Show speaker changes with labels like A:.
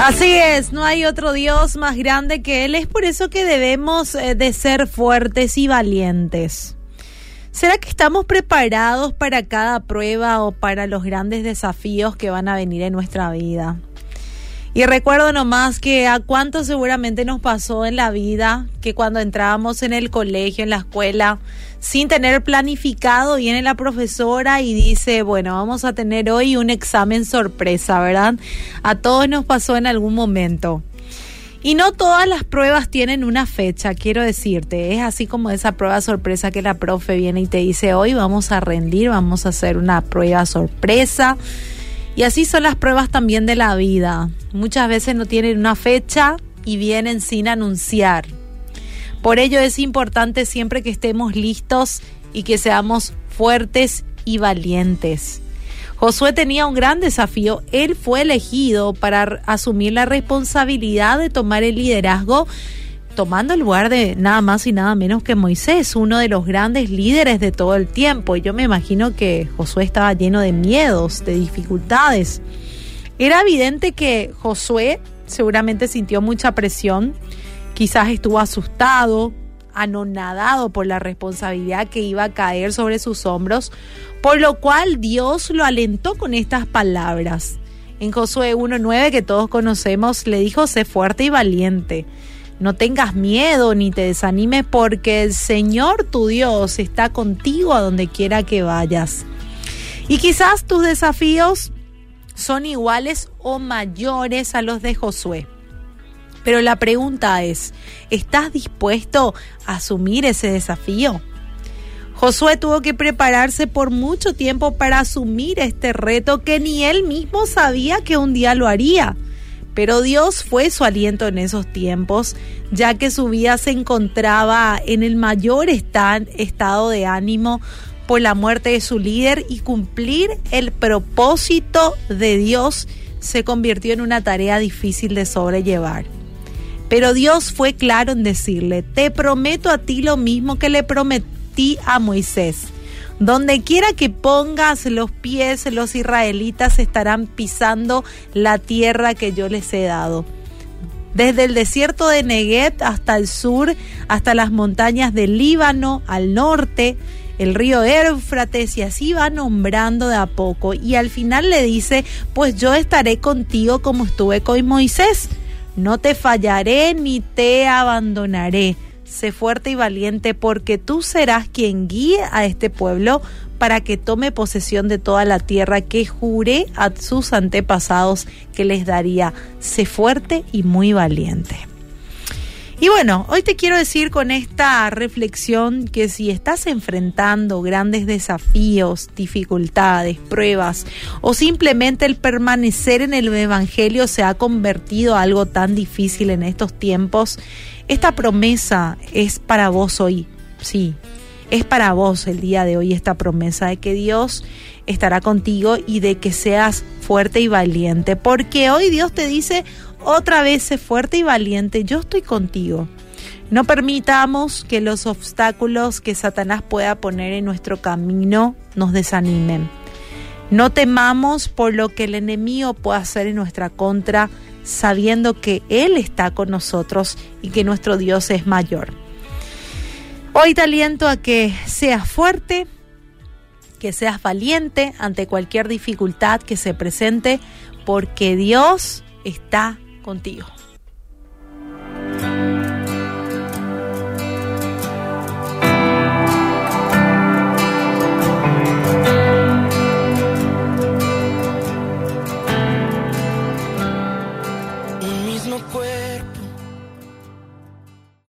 A: Así es, no hay otro Dios más grande que Él. Es por eso que debemos eh, de ser fuertes y valientes. ¿Será que estamos preparados para cada prueba o para los grandes desafíos que van a venir en nuestra vida? Y recuerdo nomás que a cuánto seguramente nos pasó en la vida que cuando entrábamos en el colegio, en la escuela, sin tener planificado, viene la profesora y dice, bueno, vamos a tener hoy un examen sorpresa, ¿verdad? A todos nos pasó en algún momento. Y no todas las pruebas tienen una fecha, quiero decirte. Es así como esa prueba sorpresa que la profe viene y te dice, hoy vamos a rendir, vamos a hacer una prueba sorpresa. Y así son las pruebas también de la vida. Muchas veces no tienen una fecha y vienen sin anunciar. Por ello es importante siempre que estemos listos y que seamos fuertes y valientes. Josué tenía un gran desafío. Él fue elegido para asumir la responsabilidad de tomar el liderazgo tomando el lugar de nada más y nada menos que Moisés, uno de los grandes líderes de todo el tiempo. Y yo me imagino que Josué estaba lleno de miedos, de dificultades. Era evidente que Josué seguramente sintió mucha presión, quizás estuvo asustado, anonadado por la responsabilidad que iba a caer sobre sus hombros, por lo cual Dios lo alentó con estas palabras. En Josué 1.9 que todos conocemos, le dijo, sé fuerte y valiente. No tengas miedo ni te desanimes porque el Señor tu Dios está contigo a donde quiera que vayas. Y quizás tus desafíos son iguales o mayores a los de Josué. Pero la pregunta es, ¿estás dispuesto a asumir ese desafío? Josué tuvo que prepararse por mucho tiempo para asumir este reto que ni él mismo sabía que un día lo haría. Pero Dios fue su aliento en esos tiempos, ya que su vida se encontraba en el mayor estado de ánimo por la muerte de su líder y cumplir el propósito de Dios se convirtió en una tarea difícil de sobrellevar. Pero Dios fue claro en decirle, te prometo a ti lo mismo que le prometí a Moisés donde quiera que pongas los pies, los israelitas estarán pisando la tierra que yo les he dado. Desde el desierto de Negev hasta el sur, hasta las montañas del Líbano, al norte, el río Éufrates y así va nombrando de a poco. Y al final le dice, pues yo estaré contigo como estuve con Moisés. No te fallaré ni te abandonaré sé fuerte y valiente porque tú serás quien guíe a este pueblo para que tome posesión de toda la tierra que juré a sus antepasados que les daría. Sé fuerte y muy valiente. Y bueno, hoy te quiero decir con esta reflexión que si estás enfrentando grandes desafíos, dificultades, pruebas o simplemente el permanecer en el Evangelio se ha convertido en algo tan difícil en estos tiempos, esta promesa es para vos hoy, sí, es para vos el día de hoy esta promesa de que Dios estará contigo y de que seas fuerte y valiente, porque hoy Dios te dice otra vez, sé fuerte y valiente, yo estoy contigo. No permitamos que los obstáculos que Satanás pueda poner en nuestro camino nos desanimen. No temamos por lo que el enemigo pueda hacer en nuestra contra, sabiendo que Él está con nosotros y que nuestro Dios es mayor. Hoy te aliento a que seas fuerte, que seas valiente ante cualquier dificultad que se presente, porque Dios está contigo.